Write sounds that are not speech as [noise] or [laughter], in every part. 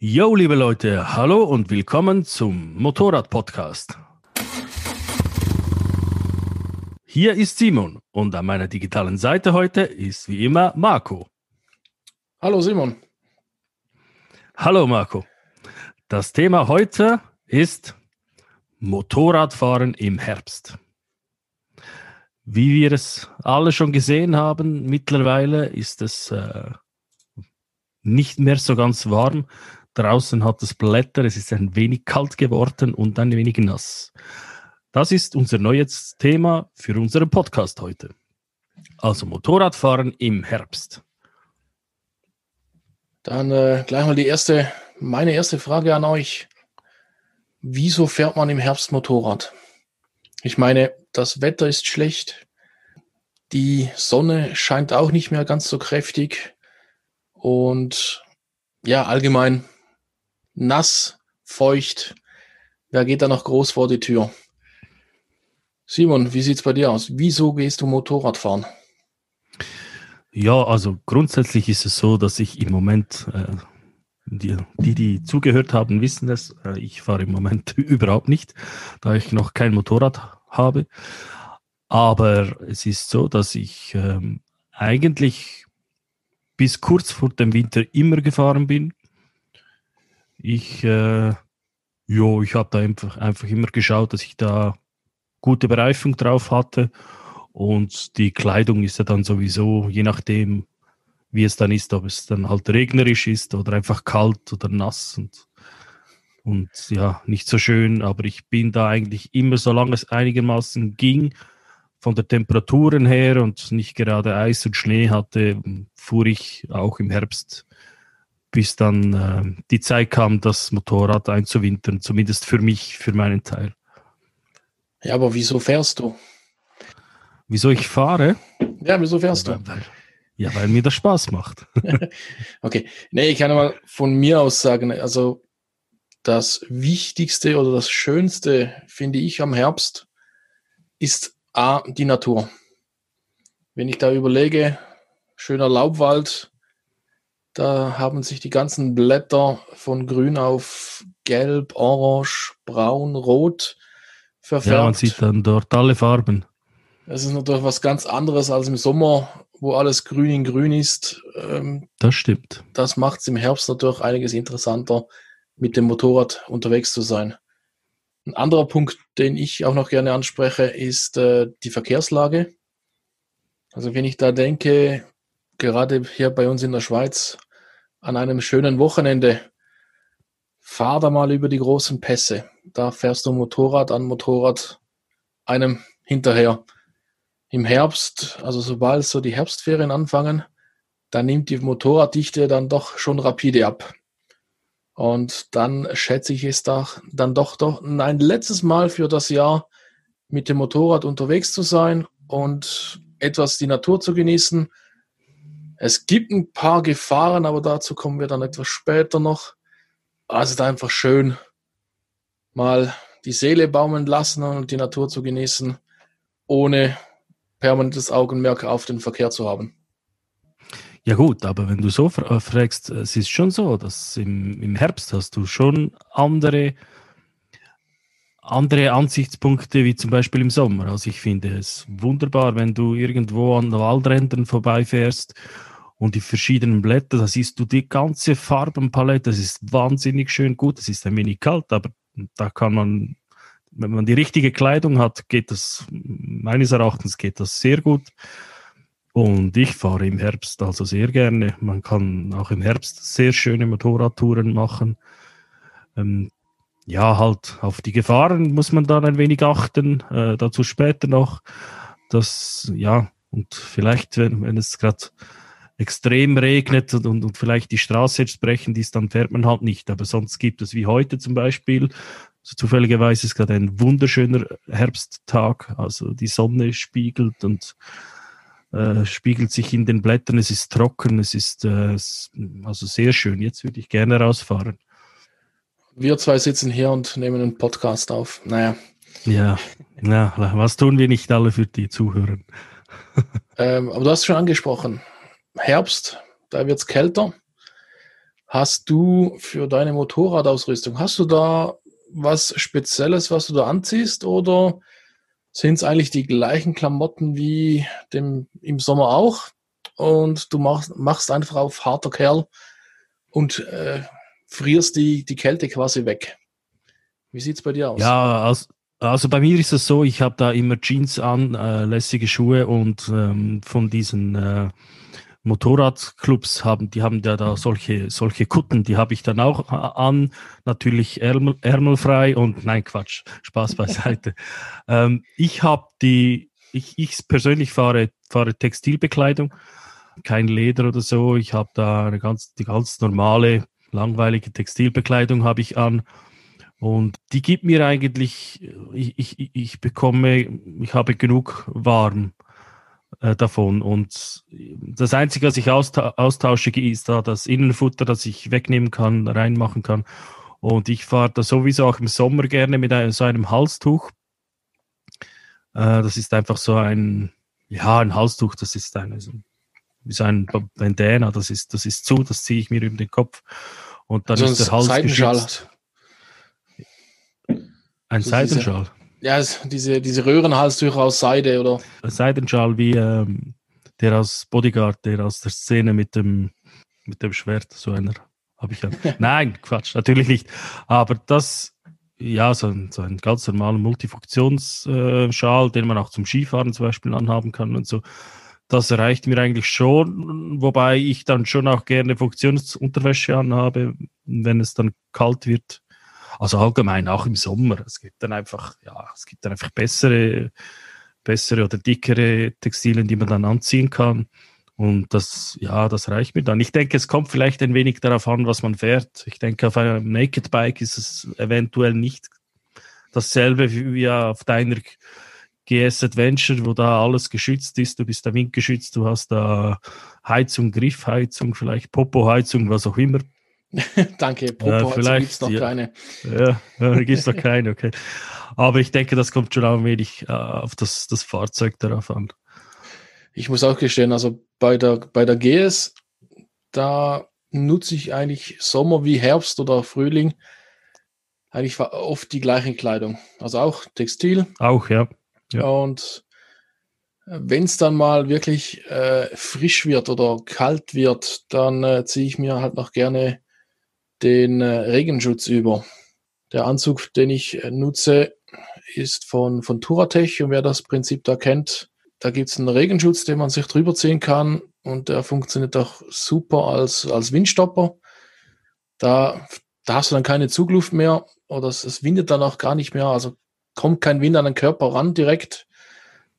Yo, liebe Leute, hallo und willkommen zum Motorrad-Podcast. Hier ist Simon und an meiner digitalen Seite heute ist wie immer Marco. Hallo Simon. Hallo Marco. Das Thema heute ist Motorradfahren im Herbst. Wie wir es alle schon gesehen haben, mittlerweile ist es äh, nicht mehr so ganz warm. Draußen hat es Blätter, es ist ein wenig kalt geworden und ein wenig nass. Das ist unser neues Thema für unseren Podcast heute. Also Motorradfahren im Herbst. Dann äh, gleich mal die erste, meine erste Frage an euch. Wieso fährt man im Herbst Motorrad? Ich meine, das Wetter ist schlecht. Die Sonne scheint auch nicht mehr ganz so kräftig. Und ja, allgemein nass, feucht. Wer geht da noch groß vor die Tür? Simon, wie sieht's bei dir aus? Wieso gehst du Motorrad fahren? Ja, also grundsätzlich ist es so, dass ich im Moment, äh, die, die, die zugehört haben, wissen es, äh, ich fahre im Moment [laughs] überhaupt nicht, da ich noch kein Motorrad habe. Aber es ist so, dass ich ähm, eigentlich bis kurz vor dem Winter immer gefahren bin. Ich, äh, ich habe da einfach, einfach immer geschaut, dass ich da gute Bereifung drauf hatte. Und die Kleidung ist ja dann sowieso, je nachdem, wie es dann ist, ob es dann halt regnerisch ist oder einfach kalt oder nass und, und ja, nicht so schön. Aber ich bin da eigentlich immer, solange es einigermaßen ging, von der Temperaturen her und nicht gerade Eis und Schnee hatte, fuhr ich auch im Herbst bis dann äh, die Zeit kam, das Motorrad einzuwintern, zumindest für mich, für meinen Teil. Ja, aber wieso fährst du? Wieso ich fahre? Ja, wieso fährst du? Weil, ja, weil mir das Spaß macht. [laughs] [laughs] okay, nee, ich kann mal von mir aus sagen, also das Wichtigste oder das Schönste, finde ich, am Herbst ist A, die Natur. Wenn ich da überlege, schöner Laubwald, da haben sich die ganzen Blätter von grün auf gelb, orange, braun, rot verfärbt. Ja, man sieht dann dort alle Farben. Das ist natürlich was ganz anderes als im Sommer, wo alles grün in grün ist. Ähm, das stimmt. Das macht es im Herbst natürlich einiges interessanter, mit dem Motorrad unterwegs zu sein. Ein anderer Punkt, den ich auch noch gerne anspreche, ist äh, die Verkehrslage. Also wenn ich da denke, gerade hier bei uns in der Schweiz, an einem schönen Wochenende, fahr da mal über die großen Pässe. Da fährst du Motorrad an Motorrad einem hinterher. Im Herbst, also sobald so die Herbstferien anfangen, da nimmt die Motorraddichte dann doch schon rapide ab. Und dann schätze ich es da, dann doch, doch ein letztes Mal für das Jahr mit dem Motorrad unterwegs zu sein und etwas die Natur zu genießen es gibt ein paar Gefahren, aber dazu kommen wir dann etwas später noch. Also da einfach schön mal die Seele baumeln lassen und die Natur zu genießen, ohne permanentes Augenmerk auf den Verkehr zu haben. Ja gut, aber wenn du so äh, fragst, es ist schon so, dass im, im Herbst hast du schon andere, andere Ansichtspunkte wie zum Beispiel im Sommer. Also ich finde es wunderbar, wenn du irgendwo an Waldrändern vorbeifährst und die verschiedenen Blätter, da siehst du die ganze Farbenpalette, das ist wahnsinnig schön gut, es ist ein wenig kalt, aber da kann man, wenn man die richtige Kleidung hat, geht das, meines Erachtens geht das sehr gut. Und ich fahre im Herbst also sehr gerne. Man kann auch im Herbst sehr schöne Motorradtouren machen. Ähm, ja, halt auf die Gefahren muss man dann ein wenig achten. Äh, dazu später noch. Das, ja, und vielleicht, wenn, wenn es gerade extrem regnet und, und, und vielleicht die Straße jetzt brechen ist, dann fährt man halt nicht. Aber sonst gibt es wie heute zum Beispiel, also zufälligerweise ist gerade ein wunderschöner Herbsttag, also die Sonne spiegelt und äh, spiegelt sich in den Blättern, es ist trocken, es ist äh, also sehr schön. Jetzt würde ich gerne rausfahren. Wir zwei sitzen hier und nehmen einen Podcast auf. Naja. Ja, ja was tun wir nicht alle für die Zuhörer? ähm, aber du hast schon angesprochen, Herbst, da wird es kälter. hast du für deine Motorradausrüstung, hast du da was Spezielles, was du da anziehst oder sind es eigentlich die gleichen Klamotten wie dem, im Sommer auch und du machst, machst einfach auf harter Kerl und äh, frierst die, die Kälte quasi weg. Wie sieht es bei dir aus? Ja, also, also bei mir ist es so, ich habe da immer Jeans an, äh, lässige Schuhe und ähm, von diesen äh, Motorradclubs haben, die haben ja da solche, solche Kutten, die habe ich dann auch an, natürlich ärmel, ärmelfrei und nein, Quatsch, Spaß beiseite. [laughs] ähm, ich habe die, ich, ich persönlich fahre, fahre Textilbekleidung, kein Leder oder so, ich habe da eine ganz, die ganz normale, langweilige Textilbekleidung habe ich an. Und die gibt mir eigentlich, ich, ich, ich bekomme, ich habe genug warm äh, davon. Und das Einzige, was ich austausche, ist da das Innenfutter, das ich wegnehmen kann, reinmachen kann. Und ich fahre da sowieso auch im Sommer gerne mit einem, so einem Halstuch. Äh, das ist einfach so ein, ja, ein Halstuch, das ist eine, so, wie so ein Bandana, das ist, das ist zu, das ziehe ich mir über den Kopf. Und dann also ist der Hals Seidenschal. geschützt. Ein so Seidenschal. Ja, diese, diese Röhrenhalstücher aus Seide, oder? Ein Seidenschal wie ähm, der aus Bodyguard, der aus der Szene mit dem, mit dem Schwert, so einer habe ich ja. [laughs] Nein, Quatsch, natürlich nicht. Aber das, ja, so ein, so ein ganz normaler Multifunktionsschal, äh, den man auch zum Skifahren zum Beispiel anhaben kann und so. Das reicht mir eigentlich schon, wobei ich dann schon auch gerne Funktionsunterwäsche anhabe, wenn es dann kalt wird. Also allgemein auch im Sommer. Es gibt dann einfach, ja, es gibt dann einfach bessere, bessere oder dickere Textilien, die man dann anziehen kann. Und das, ja, das reicht mir dann. Ich denke, es kommt vielleicht ein wenig darauf an, was man fährt. Ich denke, auf einem Naked Bike ist es eventuell nicht dasselbe wie auf deiner GS Adventure, wo da alles geschützt ist. Du bist da windgeschützt, du hast da Heizung, Griffheizung, vielleicht Popo-Heizung, was auch immer. [laughs] Danke, Popo, vielleicht gibt es noch ja. keine. Ja, ja gibt es noch [laughs] keine, okay. Aber ich denke, das kommt schon ein wenig äh, auf das, das Fahrzeug darauf an. Ich muss auch gestehen, also bei der, bei der GS, da nutze ich eigentlich Sommer wie Herbst oder Frühling eigentlich oft die gleichen Kleidung. Also auch Textil. Auch, ja. Ja. Und äh, wenn es dann mal wirklich äh, frisch wird oder kalt wird, dann äh, ziehe ich mir halt noch gerne den äh, Regenschutz über. Der Anzug, den ich äh, nutze, ist von, von Turatech und wer das Prinzip da kennt, da gibt es einen Regenschutz, den man sich drüber ziehen kann und der funktioniert auch super als, als Windstopper. Da, da hast du dann keine Zugluft mehr oder es, es windet dann auch gar nicht mehr, also kommt kein Wind an den Körper ran direkt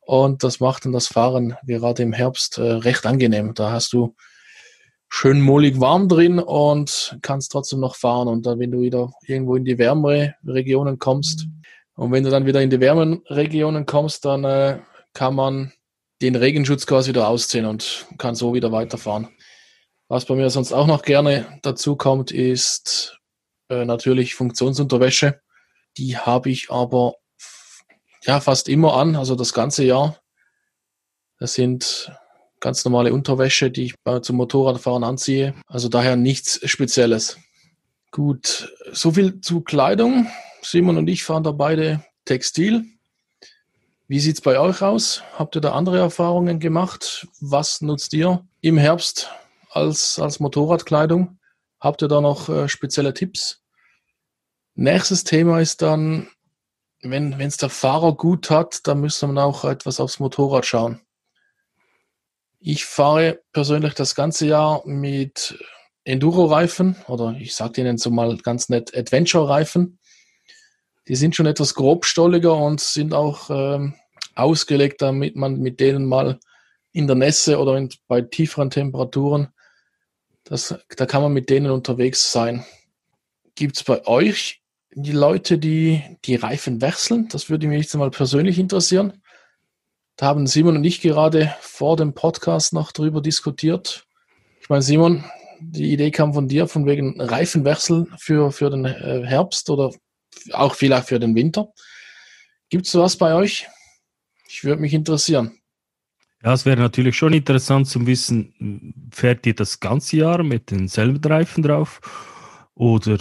und das macht dann das Fahren gerade im Herbst äh, recht angenehm. Da hast du schön mollig warm drin und kannst trotzdem noch fahren. Und dann, wenn du wieder irgendwo in die wärmere Regionen kommst, und wenn du dann wieder in die wärmeren Regionen kommst, dann äh, kann man den Regenschutz quasi wieder ausziehen und kann so wieder weiterfahren. Was bei mir sonst auch noch gerne dazu kommt, ist äh, natürlich Funktionsunterwäsche. Die habe ich aber ja fast immer an, also das ganze Jahr. Das sind ganz normale Unterwäsche, die ich zum Motorradfahren anziehe. Also daher nichts Spezielles. Gut, so viel zu Kleidung. Simon und ich fahren da beide Textil. Wie sieht's bei euch aus? Habt ihr da andere Erfahrungen gemacht? Was nutzt ihr im Herbst als, als Motorradkleidung? Habt ihr da noch äh, spezielle Tipps? Nächstes Thema ist dann, wenn es der Fahrer gut hat, dann müsste man auch etwas aufs Motorrad schauen. Ich fahre persönlich das ganze Jahr mit Enduro-Reifen oder ich sage Ihnen so mal ganz nett Adventure-Reifen. Die sind schon etwas grobstolliger und sind auch ähm, ausgelegt, damit man mit denen mal in der Nässe oder in, bei tieferen Temperaturen, das, da kann man mit denen unterwegs sein. Gibt es bei euch die Leute, die die Reifen wechseln? Das würde mich jetzt mal persönlich interessieren. Da haben Simon und ich gerade vor dem Podcast noch drüber diskutiert. Ich meine, Simon, die Idee kam von dir, von wegen Reifenwechsel für, für den äh, Herbst oder auch vielleicht für den Winter. Gibt es sowas bei euch? Ich würde mich interessieren. Ja, es wäre natürlich schon interessant zu wissen, fährt ihr das ganze Jahr mit denselben Reifen drauf oder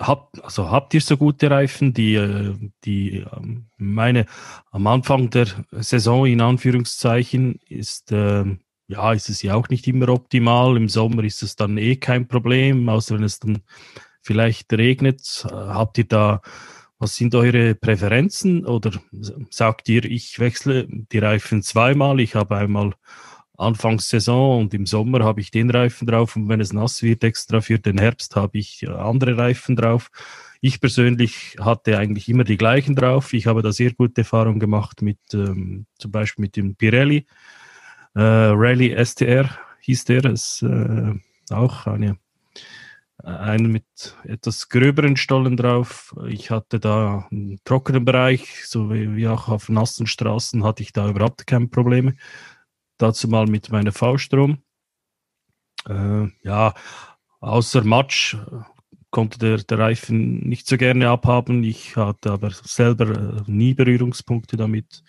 habt, also habt ihr so gute Reifen, die, äh, die ähm, meine am Anfang der Saison in Anführungszeichen ist, äh, ja, ist es ja auch nicht immer optimal. Im Sommer ist es dann eh kein Problem, außer wenn es dann vielleicht regnet. Äh, habt ihr da, was sind eure Präferenzen oder sagt ihr, ich wechsle die Reifen zweimal, ich habe einmal Anfangssaison und im Sommer habe ich den Reifen drauf und wenn es nass wird, extra für den Herbst habe ich andere Reifen drauf. Ich persönlich hatte eigentlich immer die gleichen drauf. Ich habe da sehr gute Erfahrungen gemacht mit ähm, zum Beispiel mit dem Pirelli. Äh, Rally STR hieß der. Es äh, auch eine, einen mit etwas gröberen Stollen drauf. Ich hatte da einen trockenen Bereich, so wie, wie auch auf nassen Straßen hatte ich da überhaupt keine Probleme dazu mal mit meiner V-Strom. Äh, ja, außer Matsch äh, konnte der, der Reifen nicht so gerne abhaben. Ich hatte aber selber äh, nie Berührungspunkte damit.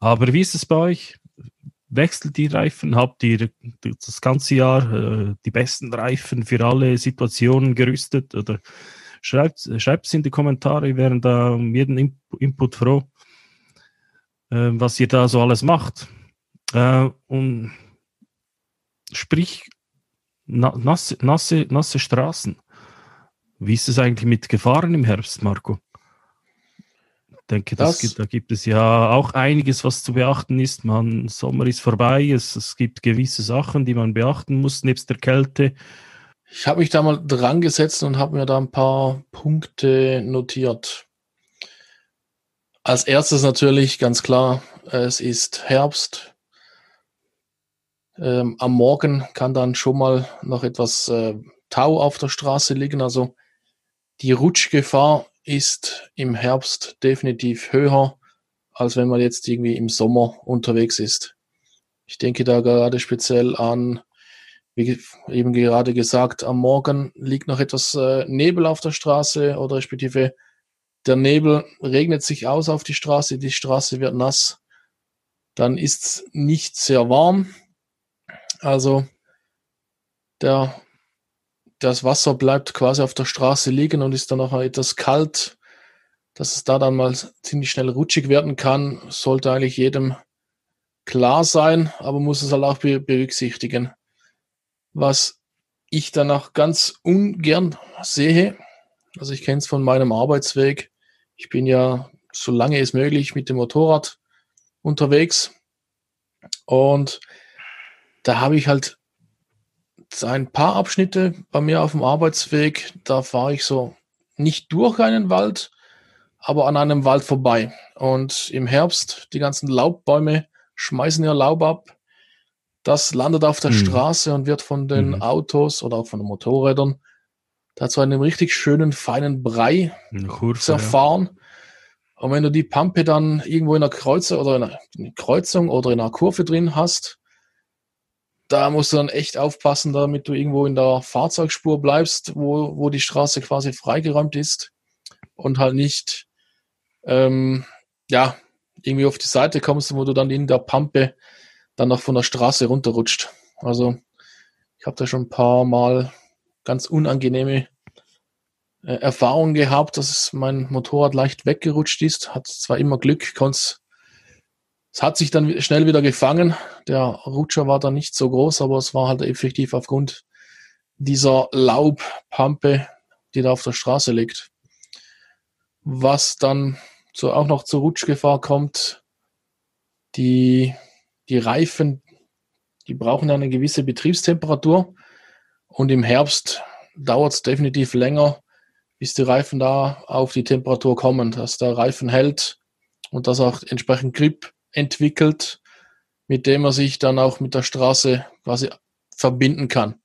Aber wie ist es bei euch? Wechselt die Reifen? Habt ihr das ganze Jahr äh, die besten Reifen für alle Situationen gerüstet? Oder schreibt, schreibt es in die Kommentare, wir wären da um jeden Input froh, äh, was ihr da so alles macht. Äh, und sprich, na, nasse, nasse, nasse Straßen. Wie ist es eigentlich mit Gefahren im Herbst, Marco? Ich denke, das, das gibt, da gibt es ja auch einiges, was zu beachten ist. Man, Sommer ist vorbei, es, es gibt gewisse Sachen, die man beachten muss, nebst der Kälte. Ich habe mich da mal dran gesetzt und habe mir da ein paar Punkte notiert. Als erstes natürlich ganz klar, es ist Herbst. Ähm, am Morgen kann dann schon mal noch etwas äh, Tau auf der Straße liegen. Also die Rutschgefahr ist im Herbst definitiv höher, als wenn man jetzt irgendwie im Sommer unterwegs ist. Ich denke da gerade speziell an, wie eben gerade gesagt, am Morgen liegt noch etwas äh, Nebel auf der Straße oder respektive der Nebel regnet sich aus auf die Straße, die Straße wird nass, dann ist es nicht sehr warm, also der, das Wasser bleibt quasi auf der Straße liegen und ist dann auch etwas kalt, dass es da dann mal ziemlich schnell rutschig werden kann, sollte eigentlich jedem klar sein, aber muss es halt auch berücksichtigen. Was ich dann auch ganz ungern sehe, also ich kenne es von meinem Arbeitsweg, ich bin ja so lange es möglich mit dem Motorrad unterwegs. Und da habe ich halt ein paar Abschnitte bei mir auf dem Arbeitsweg, da fahre ich so nicht durch einen Wald, aber an einem Wald vorbei. Und im Herbst, die ganzen Laubbäume schmeißen ihr Laub ab. Das landet auf der mhm. Straße und wird von den mhm. Autos oder auch von den Motorrädern da zu einem richtig schönen, feinen Brei Kurve, zerfahren. Ja. Und wenn du die Pampe dann irgendwo in einer Kreuzung oder in einer Kreuzung oder in einer Kurve drin hast, da musst du dann echt aufpassen, damit du irgendwo in der Fahrzeugspur bleibst, wo, wo die Straße quasi freigeräumt ist und halt nicht, ähm, ja, irgendwie auf die Seite kommst, wo du dann in der Pampe dann noch von der Straße runterrutscht. Also ich habe da schon ein paar Mal ganz unangenehme äh, Erfahrungen gehabt, dass mein Motorrad leicht weggerutscht ist. Hat zwar immer Glück, konnte es hat sich dann schnell wieder gefangen. Der Rutscher war dann nicht so groß, aber es war halt effektiv aufgrund dieser Laubpampe, die da auf der Straße liegt. Was dann so auch noch zur Rutschgefahr kommt, die, die Reifen, die brauchen eine gewisse Betriebstemperatur und im Herbst dauert es definitiv länger, bis die Reifen da auf die Temperatur kommen, dass der Reifen hält und dass auch entsprechend Grip entwickelt, mit dem er sich dann auch mit der Straße quasi verbinden kann.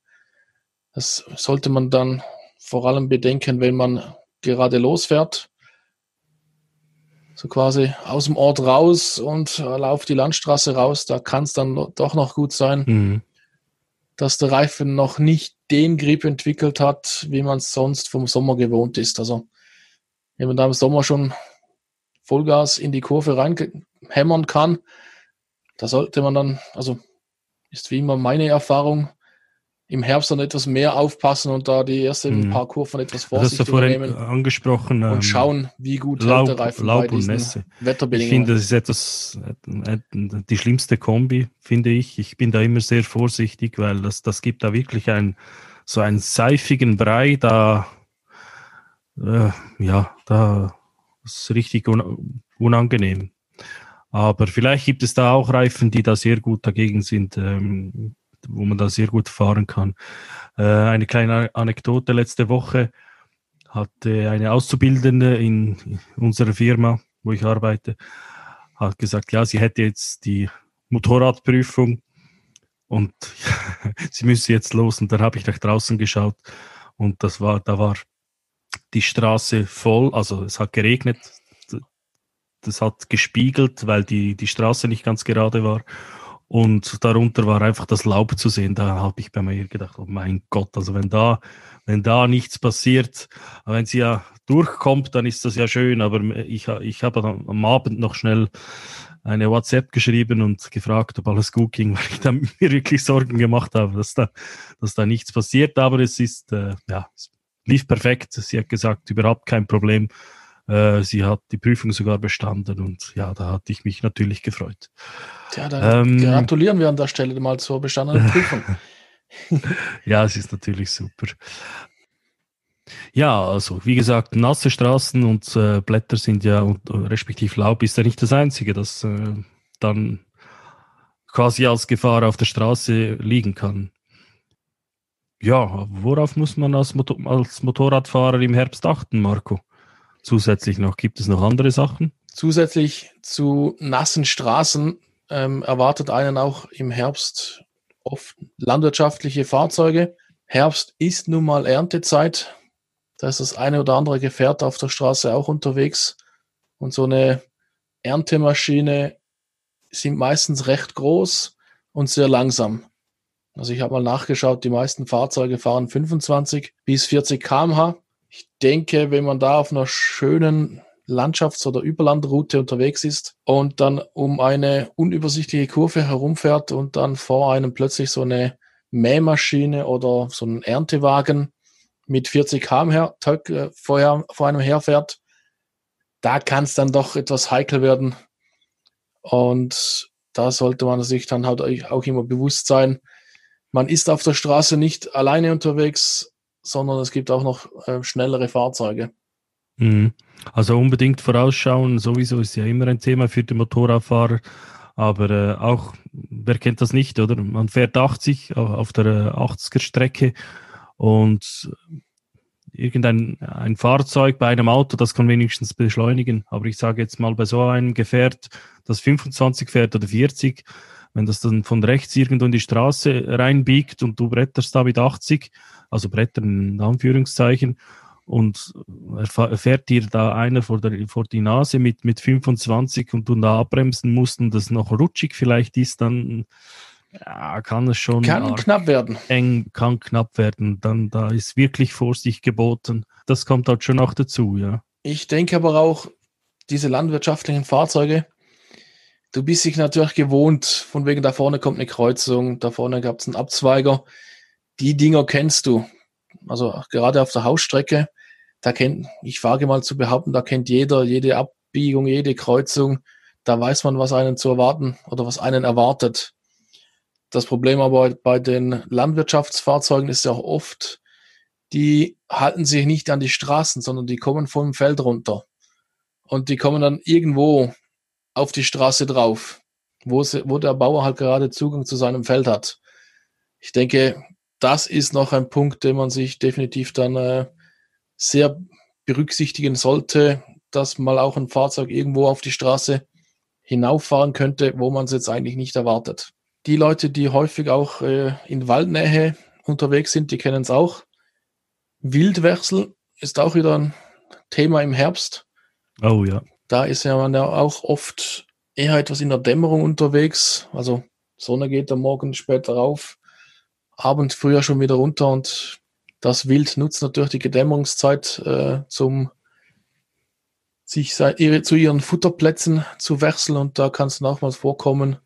Das sollte man dann vor allem bedenken, wenn man gerade losfährt. So quasi aus dem Ort raus und auf die Landstraße raus, da kann es dann doch noch gut sein, mhm. dass der Reifen noch nicht den Grip entwickelt hat, wie man es sonst vom Sommer gewohnt ist. Also wenn man da im Sommer schon Vollgas in die Kurve reinhämmern kann, da sollte man dann, also ist wie immer meine Erfahrung, im Herbst dann etwas mehr aufpassen und da die ersten mhm. paar Kurven etwas vorsichtiger nehmen. angesprochen. Und ähm, schauen, wie gut Laub, hält der Reifen Laub bei und Nässe. Wetterbedingungen. Ich finde, das ist etwas, die schlimmste Kombi, finde ich. Ich bin da immer sehr vorsichtig, weil das, das gibt da wirklich ein, so einen seifigen Brei, da, äh, ja, da ist richtig un unangenehm. Aber vielleicht gibt es da auch Reifen, die da sehr gut dagegen sind. Ähm, wo man da sehr gut fahren kann. Äh, eine kleine Anekdote letzte Woche hatte eine Auszubildende in unserer Firma, wo ich arbeite, hat gesagt, ja, sie hätte jetzt die Motorradprüfung und [laughs] sie müsse jetzt los. Und dann habe ich nach draußen geschaut und das war, da war die Straße voll, also es hat geregnet, das hat gespiegelt, weil die, die Straße nicht ganz gerade war. Und darunter war einfach das Laub zu sehen. Da habe ich bei mir gedacht, oh mein Gott, also wenn da, wenn da nichts passiert, wenn sie ja durchkommt, dann ist das ja schön. Aber ich, ich habe am Abend noch schnell eine WhatsApp geschrieben und gefragt, ob alles gut ging, [laughs] weil ich da mir wirklich Sorgen gemacht habe, dass da, dass da nichts passiert. Aber es ist, äh, ja, es lief perfekt. Sie hat gesagt, überhaupt kein Problem. Äh, sie hat die Prüfung sogar bestanden und ja, da hatte ich mich natürlich gefreut. Tja, dann ähm, gratulieren wir an der Stelle mal zur bestandenen [laughs] Prüfung. ja, es ist natürlich super. Ja, also wie gesagt, nasse Straßen und äh, Blätter sind ja, und, respektive Laub ist ja nicht das Einzige, das äh, dann quasi als Gefahr auf der Straße liegen kann. Ja, worauf muss man als, Motor als Motorradfahrer im Herbst achten, Marco? Zusätzlich noch? Gibt es noch andere Sachen? Zusätzlich zu nassen Straßen ähm, erwartet einen auch im Herbst oft landwirtschaftliche Fahrzeuge. Herbst ist nun mal Erntezeit. Da ist das eine oder andere Gefährt auf der Straße auch unterwegs. Und so eine Erntemaschine sind meistens recht groß und sehr langsam. Also ich habe mal nachgeschaut, die meisten Fahrzeuge fahren 25 bis 40 km/h. Ich denke, wenn man da auf einer schönen Landschafts- oder Überlandroute unterwegs ist und dann um eine unübersichtliche Kurve herumfährt und dann vor einem plötzlich so eine Mähmaschine oder so ein Erntewagen mit 40 km/h äh, vorher, vor einem herfährt, da kann es dann doch etwas heikel werden. Und da sollte man sich dann halt auch immer bewusst sein, man ist auf der Straße nicht alleine unterwegs, sondern es gibt auch noch äh, schnellere Fahrzeuge. Mhm. Also unbedingt vorausschauen, sowieso ist ja immer ein Thema für den Motorradfahrer. Aber äh, auch, wer kennt das nicht, oder? Man fährt 80 auf der 80er Strecke und irgendein ein Fahrzeug bei einem Auto, das kann wenigstens beschleunigen. Aber ich sage jetzt mal bei so einem Gefährt, das 25 fährt oder 40, wenn das dann von rechts irgendwo in die Straße reinbiegt und du bretterst da mit 80, also Brettern in Anführungszeichen, und fährt dir da einer vor, der, vor die Nase mit, mit 25 und du da abbremsen musst und das noch rutschig vielleicht ist, dann ja, kann es schon kann knapp werden. Eng, kann knapp werden. Dann da ist wirklich Vorsicht geboten. Das kommt halt schon auch dazu, ja. Ich denke aber auch, diese landwirtschaftlichen Fahrzeuge, du bist dich natürlich gewohnt, von wegen da vorne kommt eine Kreuzung, da vorne gab es einen Abzweiger die Dinger kennst du. Also gerade auf der Hausstrecke, da kennt, ich wage mal zu behaupten, da kennt jeder jede Abbiegung, jede Kreuzung. Da weiß man, was einen zu erwarten oder was einen erwartet. Das Problem aber bei den Landwirtschaftsfahrzeugen ist ja auch oft, die halten sich nicht an die Straßen, sondern die kommen vom Feld runter. Und die kommen dann irgendwo auf die Straße drauf, wo, sie, wo der Bauer halt gerade Zugang zu seinem Feld hat. Ich denke, das ist noch ein Punkt, den man sich definitiv dann äh, sehr berücksichtigen sollte, dass mal auch ein Fahrzeug irgendwo auf die Straße hinauffahren könnte, wo man es jetzt eigentlich nicht erwartet. Die Leute, die häufig auch äh, in Waldnähe unterwegs sind, die kennen es auch. Wildwechsel ist auch wieder ein Thema im Herbst. Oh ja. Da ist ja man ja auch oft eher etwas in der Dämmerung unterwegs. Also Sonne geht am Morgen später auf. Abend früher schon wieder runter und das Wild nutzt natürlich die Gedämmerungszeit äh, zum sich zu ihren Futterplätzen zu wechseln und da kann es nochmals vorkommen,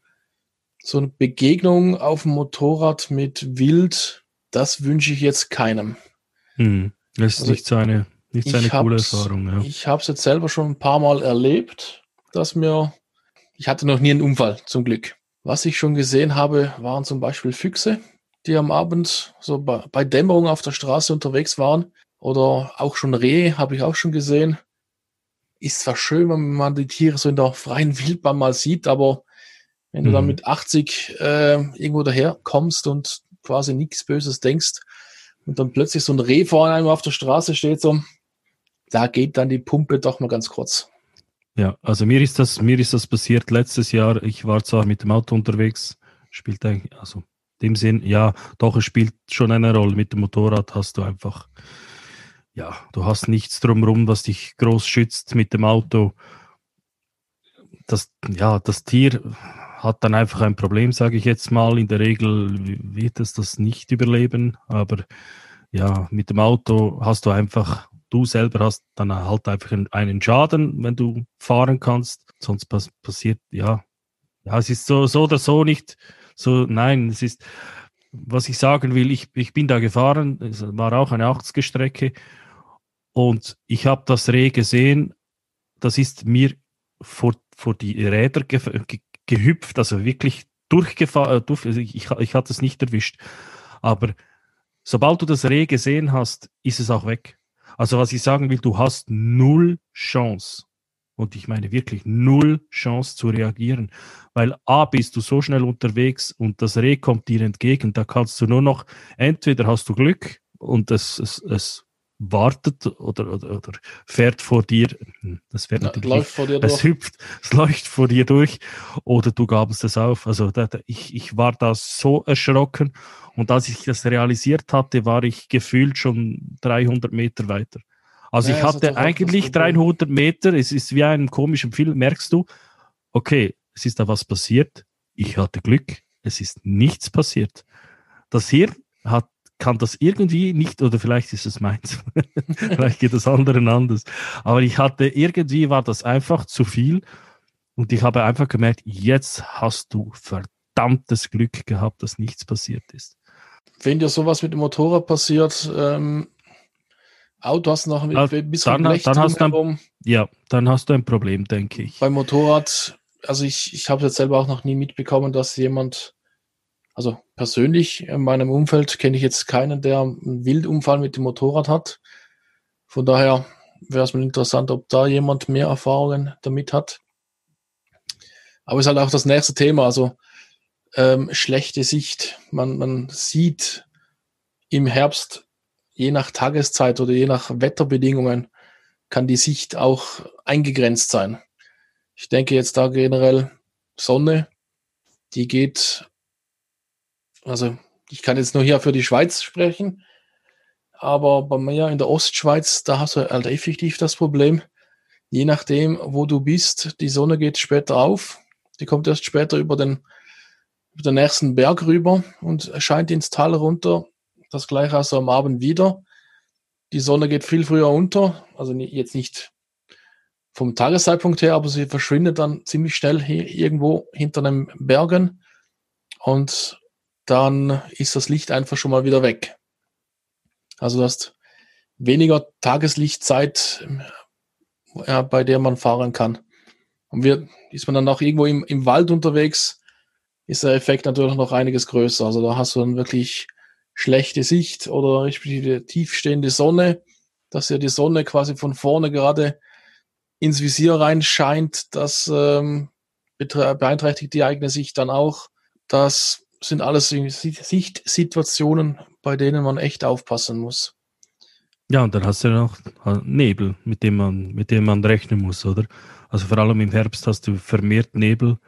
so eine Begegnung auf dem Motorrad mit Wild, das wünsche ich jetzt keinem. Hm. Das ist Also nicht so eine, nicht so eine coole Erfahrung. Ja. Ich habe es jetzt selber schon ein paar Mal erlebt, dass mir, ich hatte noch nie einen Unfall, zum Glück. Was ich schon gesehen habe, waren zum Beispiel Füchse, die am Abend so bei, bei Dämmerung auf der Straße unterwegs waren. Oder auch schon Rehe habe ich auch schon gesehen. Ist zwar schön, wenn man die Tiere so in der freien Wildbahn mal sieht, aber wenn du dann Mhm. mit 80 äh, irgendwo daher kommst und quasi nichts Böses denkst und dann plötzlich so ein Reh vor einem auf der Straße steht, so, da geht dann die Pumpe doch mal ganz kurz. Ja, also mir ist das, mir ist das passiert letztes Jahr. Ich war zwar mit dem Auto unterwegs, spielt eigentlich, also in dem Sinn, ja, doch, es spielt schon eine Rolle. Mit dem Motorrad hast du einfach, ja, du hast nichts drumherum, was dich groß schützt mit dem Auto. Das, ja, das Tier hat dann einfach ein Problem, sage ich jetzt mal. In der Regel wird es das nicht überleben, aber ja, mit dem Auto hast du einfach, du selber hast dann halt einfach einen- Schaden, wenn du fahren kannst. Sonst pass passiert, ja, ja, es ist so, so oder so nicht so, nein, es ist, was ich sagen will, ich, ich bin da gefahren, es war auch eine 80er-Strecke und ich habe das Reh gesehen, das ist mir vor, vor die Räder ge ge gehüpft, also wirklich durchgefahren, durch, also ich, ich hatte es nicht erwischt. Aber sobald du das Reh gesehen hast, ist es auch weg. Also was ich sagen will, du hast null Chance. Und ich meine wirklich null Chance zu reagieren. Weil A, bist du so schnell unterwegs und das Reh kommt dir entgegen. Da kannst du nur noch, entweder hast du Glück und es, es, es wartet oder, oder, oder fährt vor dir. Hm, Das fährt Na, natürlich läuft vor dir es durch. hüpft, es läuft vor dir durch oder du gabst es auf. Also da, da, ich, ich war da so erschrocken und als ich das realisiert hatte, war ich gefühlt schon 300 Meter weiter. Also Ja, ich hatte das eigentlich Problem. 300 Meter, es ist wie einem komischen Film, merkst du, okay, es ist da was passiert, ich hatte Glück, es ist nichts passiert. Das Hirn hat, kann das irgendwie nicht, oder vielleicht ist es meins, [laughs] vielleicht geht es anderen anders, aber ich hatte, irgendwie war das einfach zu viel und ich habe einfach gemerkt, jetzt hast du verdammtes Glück gehabt, dass nichts passiert ist. Wenn dir sowas mit dem Motorrad passiert, ähm, Auto hast du noch ein bisschen dann- dann hast du ein- drumherum. Ja, dann hast du ein Problem, denke ich. Beim Motorrad, also ich, ich habe jetzt selber auch noch nie mitbekommen, dass jemand, also persönlich in meinem Umfeld kenne ich jetzt keinen, der einen Wildunfall mit dem Motorrad hat. Von daher wäre es mal interessant, ob da jemand mehr Erfahrungen damit hat. Aber ist halt auch das nächste Thema, also ähm, schlechte Sicht. Man, man sieht im Herbst, je nach Tageszeit oder je nach Wetterbedingungen, kann die Sicht auch eingegrenzt sein. Ich denke jetzt da generell Sonne, die geht, also ich kann jetzt nur hier für die Schweiz sprechen, aber bei mir in der Ostschweiz, da hast du halt effektiv das Problem, je nachdem, wo du bist, die Sonne geht später auf, die kommt erst später über den, über den nächsten Berg rüber und scheint ins Tal runter. Das gleiche also am Abend wieder. Die Sonne geht viel früher unter, also jetzt nicht vom Tageszeitpunkt her, aber sie verschwindet dann ziemlich schnell hier irgendwo hinter den Bergen und dann ist das Licht einfach schon mal wieder weg. Also du hast weniger Tageslichtzeit, ja, bei der man fahren kann. Und wir, ist man dann auch irgendwo im, im Wald unterwegs, ist der Effekt natürlich noch einiges größer. Also da hast du dann wirklich schlechte Sicht oder respektive tiefstehende Sonne, dass ja die Sonne quasi von vorne gerade ins Visier reinscheint. Das ähm, beeinträchtigt die eigene Sicht dann auch. Das sind alles Sichtsituationen, bei denen man echt aufpassen muss. Ja, und dann hast du ja noch äh, Nebel, mit dem man, mit dem man rechnen muss, oder? Also vor allem im Herbst hast du vermehrt Nebel.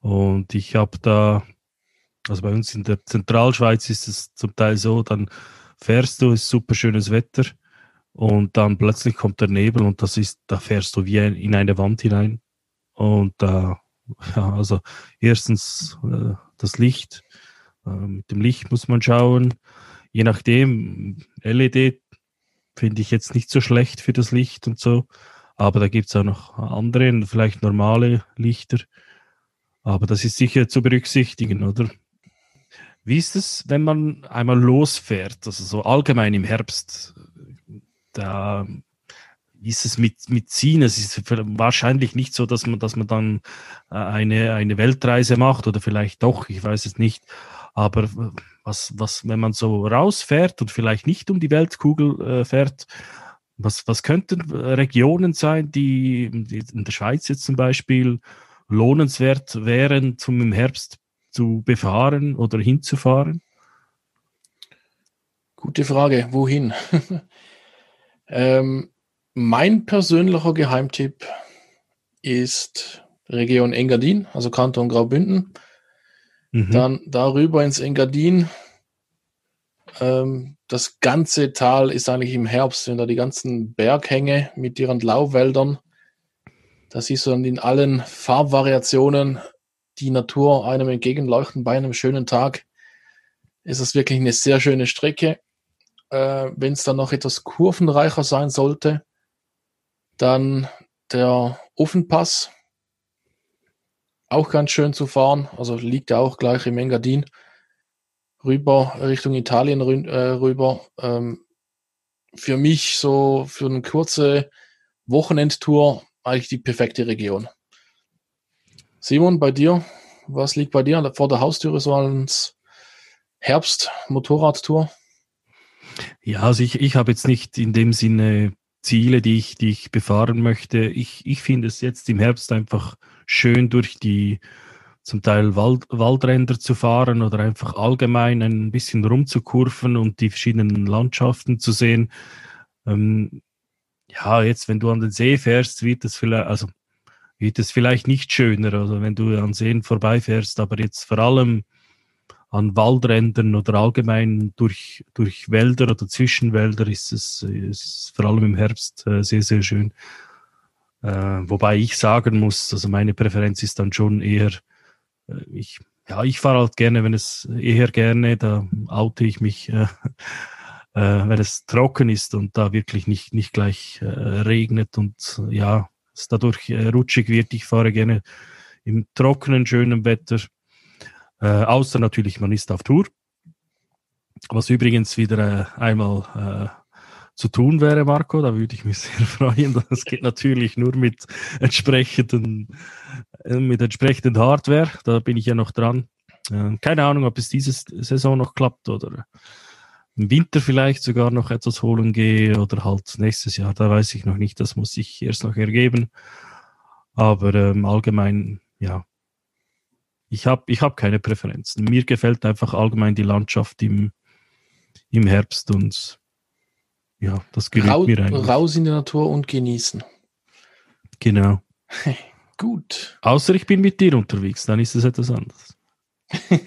Und ich habe da, also bei uns in der Zentralschweiz ist es zum Teil so, dann fährst du, ist super schönes Wetter und dann plötzlich kommt der Nebel und das ist, da fährst du wie in eine Wand hinein. Und da, ja, also erstens äh, das Licht, äh, mit dem Licht muss man schauen. Je nachdem, LED finde ich jetzt nicht so schlecht für das Licht und so. Aber da gibt es auch noch andere, vielleicht normale Lichter. Aber das ist sicher zu berücksichtigen, oder? Wie ist es, wenn man einmal losfährt, also so allgemein im Herbst? Da ist es mit, mit Ziehen? Es ist wahrscheinlich nicht so, dass man, dass man dann äh, eine, eine Weltreise macht oder vielleicht doch, ich weiß es nicht. Aber was, was, wenn man so rausfährt und vielleicht nicht um die Weltkugel äh, fährt, was, was könnten Regionen sein, die, die in der Schweiz jetzt zum Beispiel lohnenswert wären, zum im Herbst zu befahren oder hinzufahren? Gute Frage. Wohin? [laughs] ähm, mein persönlicher Geheimtipp ist Region Engadin, also Kanton Graubünden. Mhm. Dann darüber ins Engadin. Ähm, das ganze Tal ist eigentlich im Herbst, sind da die ganzen Berghänge mit ihren Laubwäldern. Da siehst du dann in allen Farbvariationen die Natur einem entgegenleuchten bei einem schönen Tag. Ist es wirklich eine sehr schöne Strecke. Äh, Wenn es dann noch etwas kurvenreicher sein sollte, dann der Ofenpass, auch ganz schön zu fahren, also liegt ja auch gleich im Engadin, rüber Richtung Italien äh, rüber. Ähm, für mich so für eine kurze Wochenendtour eigentlich die perfekte Region. Simon, bei dir, was liegt bei dir vor der Haustüre so als Herbst-Motorradtour? Ja, also ich, ich habe jetzt nicht in dem Sinne Ziele, die ich, die ich befahren möchte. Ich, ich finde es jetzt im Herbst einfach schön, durch die zum Teil Wald, Waldränder zu fahren oder einfach allgemein ein bisschen rumzukurven und die verschiedenen Landschaften zu sehen. Ähm, ja, jetzt, wenn du an den See fährst, wird es vielleicht, also wird es vielleicht nicht schöner, also wenn du an Seen vorbeifährst, aber jetzt vor allem an Waldrändern oder allgemein durch, durch Wälder oder Zwischenwälder ist es ist vor allem im Herbst äh, sehr, sehr schön. Äh, wobei ich sagen muss, also meine Präferenz ist dann schon eher, äh, ich, ja, ich fahre halt gerne, wenn es eher gerne, da oute ich mich, äh, [laughs] äh, wenn es trocken ist und da wirklich nicht, nicht gleich äh, regnet und ja, es dadurch rutschig wird. Ich fahre gerne im trockenen, schönen Wetter äh, außer natürlich, man ist auf Tour. Was übrigens wieder äh, einmal äh, zu tun wäre, Marco, da würde ich mich [laughs] sehr freuen. Das geht natürlich nur mit entsprechenden, äh, mit entsprechenden Hardware. Da bin ich ja noch dran. Äh, keine Ahnung, ob es diese Saison noch klappt oder im Winter vielleicht sogar noch etwas holen gehe oder halt nächstes Jahr. Da weiß ich noch nicht. Das muss sich erst noch ergeben. Aber ähm, allgemein, ja, ich habe ich hab keine Präferenzen. Mir gefällt einfach allgemein die Landschaft im, im Herbst und ja, das genügt Rau, mir eigentlich. Raus in die Natur und genießen. Genau. [laughs] Gut. Außer ich bin mit dir unterwegs, dann ist es etwas anderes.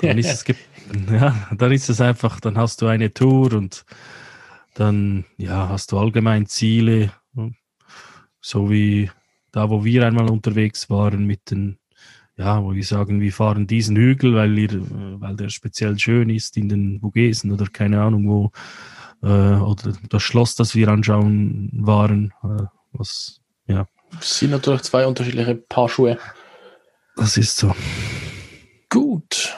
Dann ist es, [laughs] ja, dann ist es einfach, dann hast du eine Tour und dann ja, hast du allgemein Ziele, so wie da, wo wir einmal unterwegs waren mit den ja, wo wir sagen, wir fahren diesen Hügel, weil, wir, weil der speziell schön ist in den Vogesen oder keine Ahnung wo, äh, oder das Schloss, das wir anschauen waren, äh, was, ja. Das sind natürlich zwei unterschiedliche Paar Schuhe. Das ist so. Gut,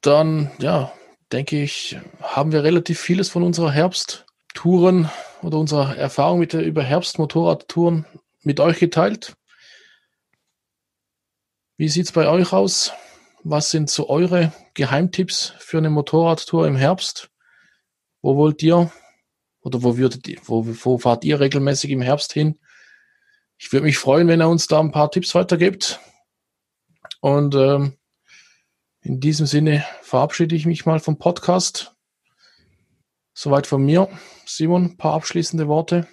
dann, ja, denke ich, haben wir relativ vieles von unserer Herbsttouren oder unserer Erfahrung mit der über Herbstmotorradtouren mit euch geteilt. Wie sieht es bei euch aus? Was sind so eure Geheimtipps für eine Motorradtour im Herbst? Wo wollt ihr oder wo würdet ihr, wo, wo fahrt ihr regelmäßig im Herbst hin? Ich würde mich freuen, wenn ihr uns da ein paar Tipps weitergibt. Und ähm, in diesem Sinne verabschiede ich mich mal vom Podcast. Soweit von mir. Simon, ein paar abschließende Worte.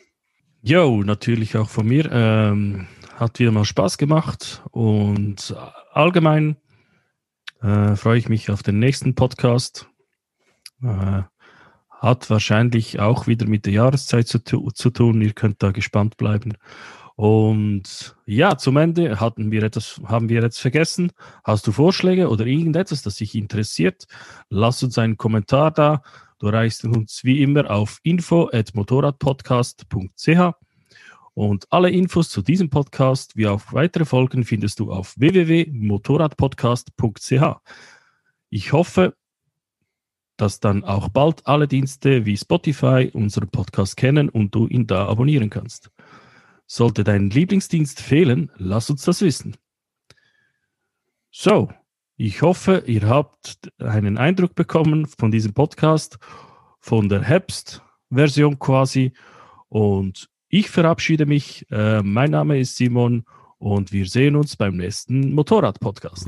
Jo, natürlich auch von mir. Ähm, hat wieder mal Spaß gemacht und allgemein äh, freue ich mich auf den nächsten Podcast. Äh, hat wahrscheinlich auch wieder mit der Jahreszeit zu, zu tun. Ihr könnt da gespannt bleiben. Und ja, zum Ende hatten wir etwas, haben wir jetzt vergessen. Hast du Vorschläge oder irgendetwas, das dich interessiert? Lass uns einen Kommentar da. Du erreichst uns wie immer auf info.motorradpodcast.ch Und alle Infos zu diesem Podcast wie auch weitere Folgen findest du auf www.motorradpodcast.ch. Ich hoffe, dass dann auch bald alle Dienste wie Spotify unseren Podcast kennen und du ihn da abonnieren kannst. Sollte dein Lieblingsdienst fehlen, lass uns das wissen. So, ich hoffe, ihr habt einen Eindruck bekommen von diesem Podcast, von der Herbst-Version quasi. Und ich verabschiede mich. Äh, mein Name ist Simon und wir sehen uns beim nächsten Motorrad-Podcast.